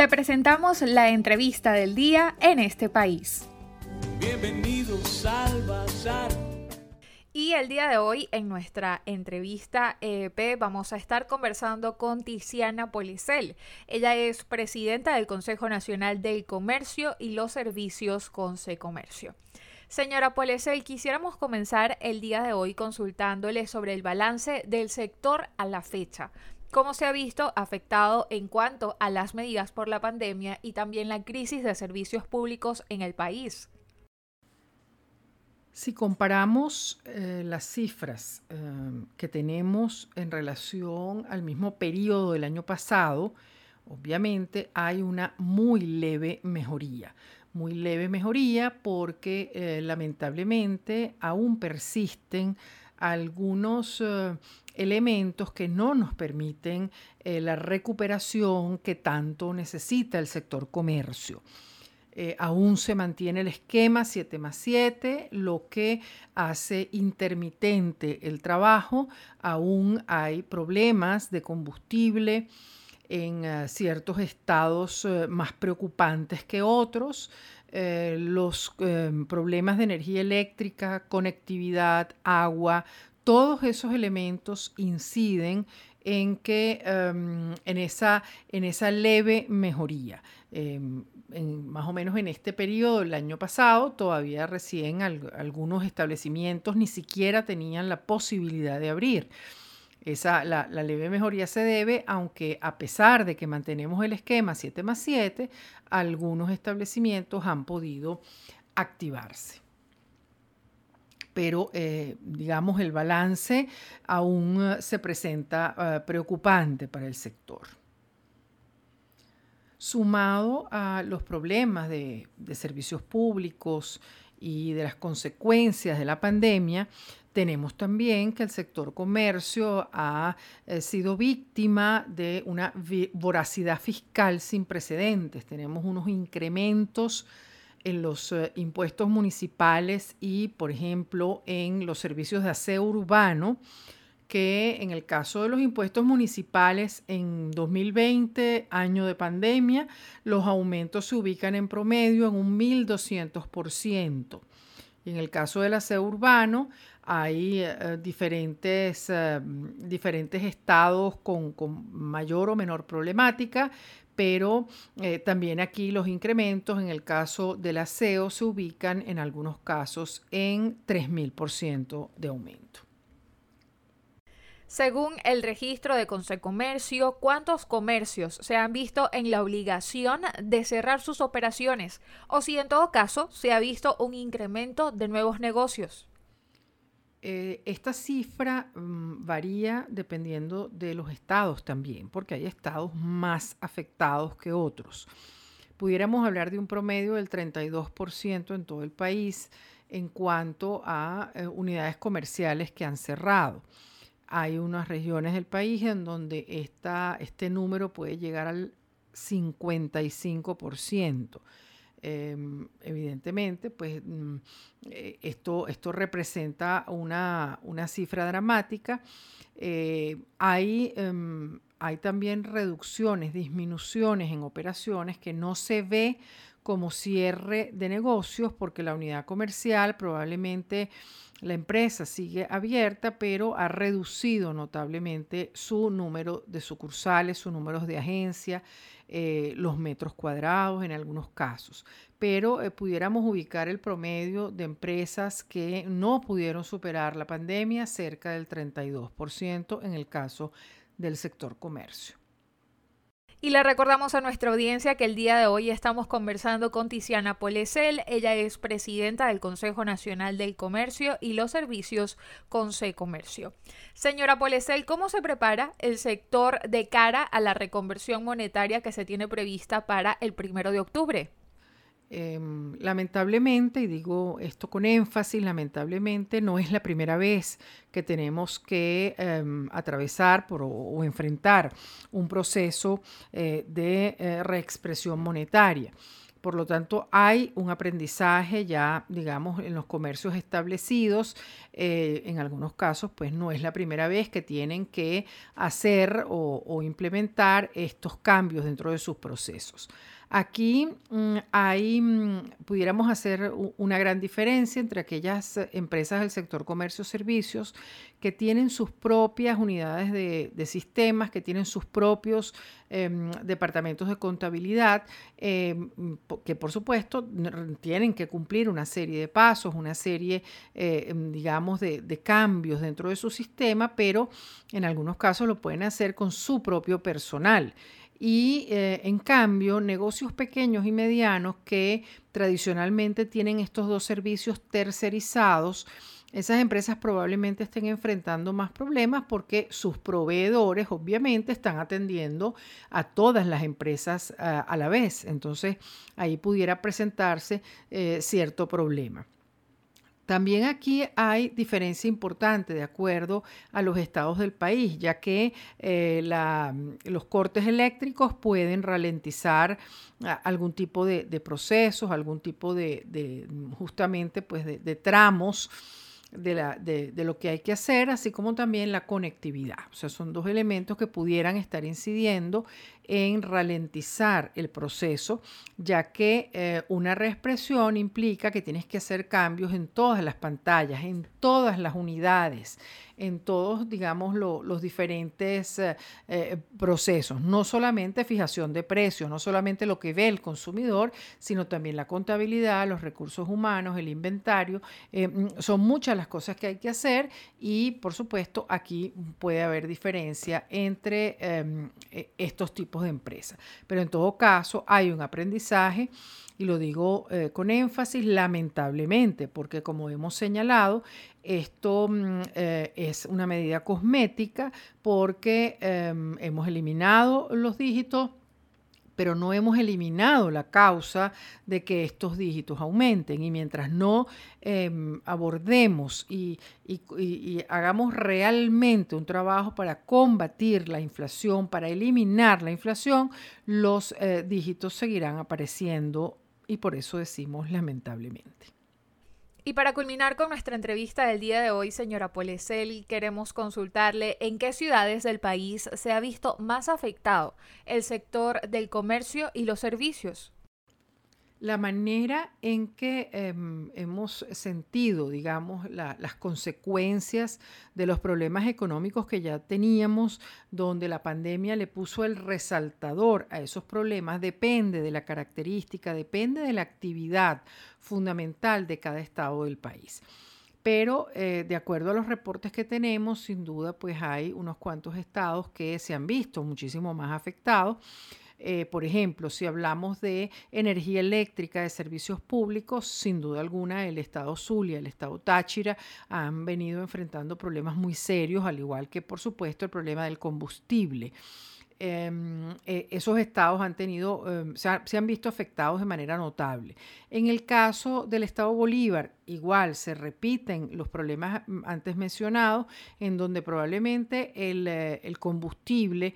Te presentamos la entrevista del día en este país. Bienvenidos al Bazar. Y el día de hoy, en nuestra entrevista EP, vamos a estar conversando con Tiziana Policel. Ella es presidenta del Consejo Nacional del Comercio y los Servicios Conce Comercio. Señora Policel, quisiéramos comenzar el día de hoy consultándole sobre el balance del sector a la fecha. ¿Cómo se ha visto afectado en cuanto a las medidas por la pandemia y también la crisis de servicios públicos en el país? Si comparamos eh, las cifras eh, que tenemos en relación al mismo periodo del año pasado, obviamente hay una muy leve mejoría. Muy leve mejoría porque eh, lamentablemente aún persisten algunos elementos que no nos permiten la recuperación que tanto necesita el sector comercio. Eh, aún se mantiene el esquema 7 más 7, lo que hace intermitente el trabajo. Aún hay problemas de combustible en eh, ciertos estados eh, más preocupantes que otros. Los problemas de energía eléctrica, conectividad, agua, todos esos elementos inciden en que em, en, esa, en esa leve mejoría. Em, más o menos en este periodo, el año pasado, todavía recién algunos establecimientos ni siquiera tenían la posibilidad de abrir. Esa, la, leve mejoría se debe, aunque a pesar de que mantenemos el esquema 7 más 7, algunos establecimientos han podido activarse. Pero, eh, digamos, el balance aún se presenta eh, preocupante para el sector sumado a los problemas de, servicios públicos y de las consecuencias de la pandemia, tenemos también que el sector comercio ha eh, sido víctima de una voracidad fiscal sin precedentes. Tenemos unos incrementos en los eh, impuestos municipales y, por ejemplo, en los servicios de aseo urbano que en el caso de los impuestos municipales en 2020, año de pandemia, los aumentos se ubican en promedio en un 1.200%. En el caso del aseo urbano, hay eh, diferentes, eh, diferentes estados con, mayor o menor problemática, pero eh, también aquí los incrementos en el caso del aseo se ubican en algunos casos en 3.000% de aumento. Según el registro de Consecomercio, ¿cuántos comercios se han visto en la obligación de cerrar sus operaciones? O si en todo caso se ha visto un incremento de nuevos negocios. Eh, esta cifra mm, varía dependiendo de los estados también, porque hay estados más afectados que otros. Pudiéramos hablar de un promedio del 32% en todo el país en cuanto a eh, unidades comerciales que han cerrado. Hay unas regiones del país en donde este número puede llegar al 55%. Em, evidentemente, pues mm, eh, esto, esto representa una, cifra dramática. Eh, hay, em, hay también reducciones, disminuciones en operaciones que no se ve como cierre de negocios porque la unidad comercial probablemente la empresa sigue abierta, pero ha reducido notablemente su número de sucursales, sus números de agencia, eh, los metros cuadrados en algunos casos. Pero eh, pudiéramos ubicar el promedio de empresas que no pudieron superar la pandemia cerca del 32% en el caso del sector comercio. Y le recordamos a nuestra audiencia que el día de hoy estamos conversando con Tiziana Polesel. Ella es presidenta del Consejo Nacional del Comercio y los Servicios Conce Comercio. Señora Polesel, ¿cómo se prepara el sector de cara a la reconversión monetaria que se tiene prevista para el primero de octubre? Em, lamentablemente, y digo esto con énfasis, lamentablemente no es la primera vez que tenemos que em, atravesar o, enfrentar un proceso eh, de eh, reexpresión monetaria. Por lo tanto, hay un aprendizaje ya, digamos, en los comercios establecidos. Eh, en algunos casos, pues no es la primera vez que tienen que hacer o implementar estos cambios dentro de sus procesos. Aquí mm, hay, mm, pudiéramos hacer una gran diferencia entre aquellas empresas del sector comercio servicios que tienen sus propias unidades de, sistemas, que tienen sus propios em, departamentos de contabilidad, em, que por supuesto tienen que cumplir una serie de pasos, una serie, eh, em, digamos, de, de cambios dentro de su sistema, pero en algunos casos lo pueden hacer con su propio personal y eh, en cambio negocios pequeños y medianos que tradicionalmente tienen estos dos servicios tercerizados, esas empresas probablemente estén enfrentando más problemas porque sus proveedores obviamente están atendiendo a todas las empresas ah, a la vez. Entonces ahí pudiera presentarse eh, cierto problema. También aquí hay diferencia importante de acuerdo a los estados del país, ya que eh, los cortes eléctricos pueden ralentizar algún tipo de, procesos, algún tipo de, justamente pues de, tramos de, de, lo que hay que hacer, así como también la conectividad. O sea, son dos elementos que pudieran estar incidiendo en ralentizar el proceso, ya que eh, una reexpresión implica que tienes que hacer cambios en todas las pantallas, en todas las unidades, en todos, digamos, los diferentes eh, eh, procesos, no solamente fijación de precios, no solamente lo que ve el consumidor, sino también la contabilidad, los recursos humanos, el inventario. Mm, son muchas las cosas que hay que hacer y, por supuesto, aquí puede haber diferencia entre em, e, estos tipos de empresa. Pero en todo caso hay un aprendizaje y lo digo eh, con énfasis lamentablemente, porque como hemos señalado, esto mm, eh, es una medida cosmética porque em, hemos eliminado los dígitos pero no hemos eliminado la causa de que estos dígitos aumenten. Y mientras no em, abordemos y, hagamos realmente un trabajo para combatir la inflación, para eliminar la inflación, los eh, dígitos seguirán apareciendo y por eso decimos lamentablemente. Y para culminar con nuestra entrevista del día de hoy, señora Polesel, queremos consultarle en qué ciudades del país se ha visto más afectado el sector del comercio y los servicios la manera en que em, hemos sentido, digamos, las consecuencias de los problemas económicos que ya teníamos, donde la pandemia le puso el resaltador a esos problemas, depende de la característica, depende de la actividad fundamental de cada estado del país. Pero eh, de acuerdo a los reportes que tenemos, sin duda, pues hay unos cuantos estados que se han visto muchísimo más afectados eh, por ejemplo, si hablamos de energía eléctrica, de servicios públicos, sin duda alguna el Estado Zulia, el Estado Táchira han venido enfrentando problemas muy serios, al igual que por supuesto el problema del combustible. Em, eh, esos estados han tenido, em, se, han visto afectados de manera notable. En el caso del estado Bolívar, igual se repiten los problemas mm, antes mencionados, en donde probablemente el, eh, combustible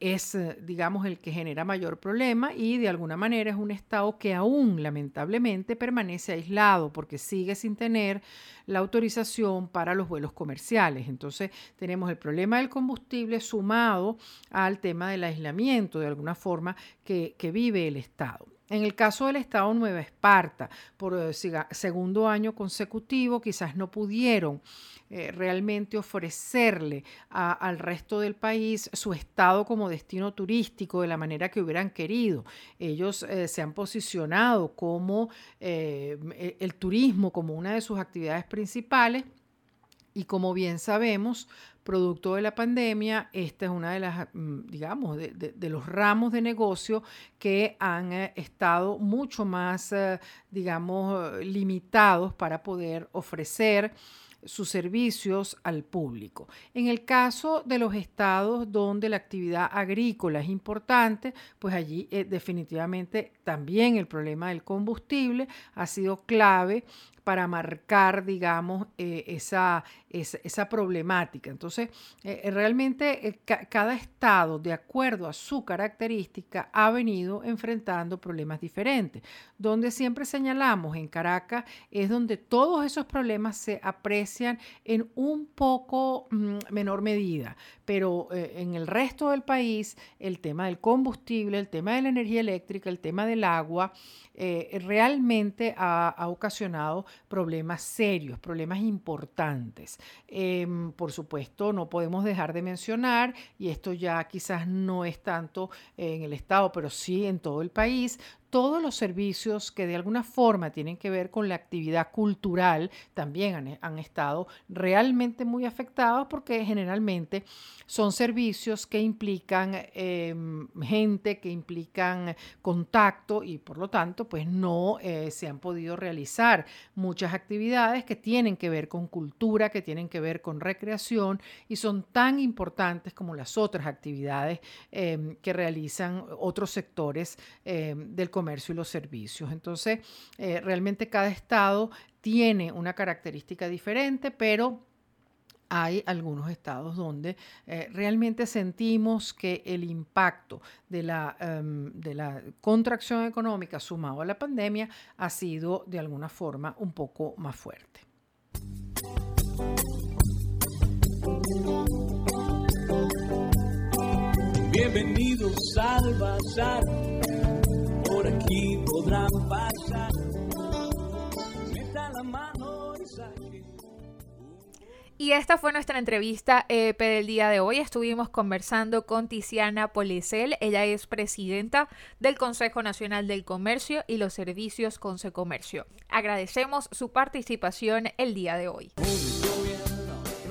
es, eh, digamos, el que genera mayor problema y de alguna manera es un estado que aún lamentablemente permanece aislado porque sigue sin tener la autorización para los vuelos comerciales. Entonces tenemos el problema del combustible sumado al tema del aislamiento de alguna forma que vive el estado. En el caso del Estado Nueva Esparta, por eh, segundo año consecutivo, quizás no pudieron eh, realmente ofrecerle al resto del país su estado como destino turístico de la manera que hubieran querido. Ellos eh, se han posicionado como el turismo como una de sus actividades principales y como bien sabemos, producto de la pandemia, esta es una de las, mm, digamos, de, los ramos de negocio que han eh, estado mucho más, eh, digamos, limitados para poder ofrecer sus servicios al público. En el caso de los estados donde la actividad agrícola es importante, pues allí eh, definitivamente también el problema del combustible ha sido clave para marcar, digamos, eh, esa, esa, problemática. Entonces, eh, realmente cada estado, de acuerdo a su característica, ha venido enfrentando problemas diferentes. Donde siempre señalamos en Caracas es donde todos esos problemas se aprecian en un poco mm, menor medida, pero en el resto del país el tema del combustible, el tema de la energía eléctrica, el tema del agua, eh, realmente ha, ocasionado problemas serios, problemas importantes. Em, por supuesto, no podemos dejar de mencionar, y esto ya quizás no es tanto en el Estado, pero sí en todo el país, todos los servicios que de alguna forma tienen que ver con la actividad cultural también han, estado realmente muy afectados porque generalmente son servicios que implican em, gente, que implican contacto y por lo tanto pues no eh, se han podido realizar muchas actividades que tienen que ver con cultura, que tienen que ver con recreación y son tan importantes como las otras actividades que realizan otros sectores del comercio y los servicios. Entonces, eh, realmente cada estado tiene una característica diferente, pero hay algunos estados donde eh, realmente sentimos que el impacto de la, em, de la contracción económica sumado a la pandemia ha sido de alguna forma un poco más fuerte. Bienvenidos al bazar y esta fue nuestra entrevista EP del día de hoy. Estuvimos conversando con Tiziana Policel. Ella es presidenta del Consejo Nacional del Comercio y los Servicios Consecomercio. Agradecemos su participación el día de hoy.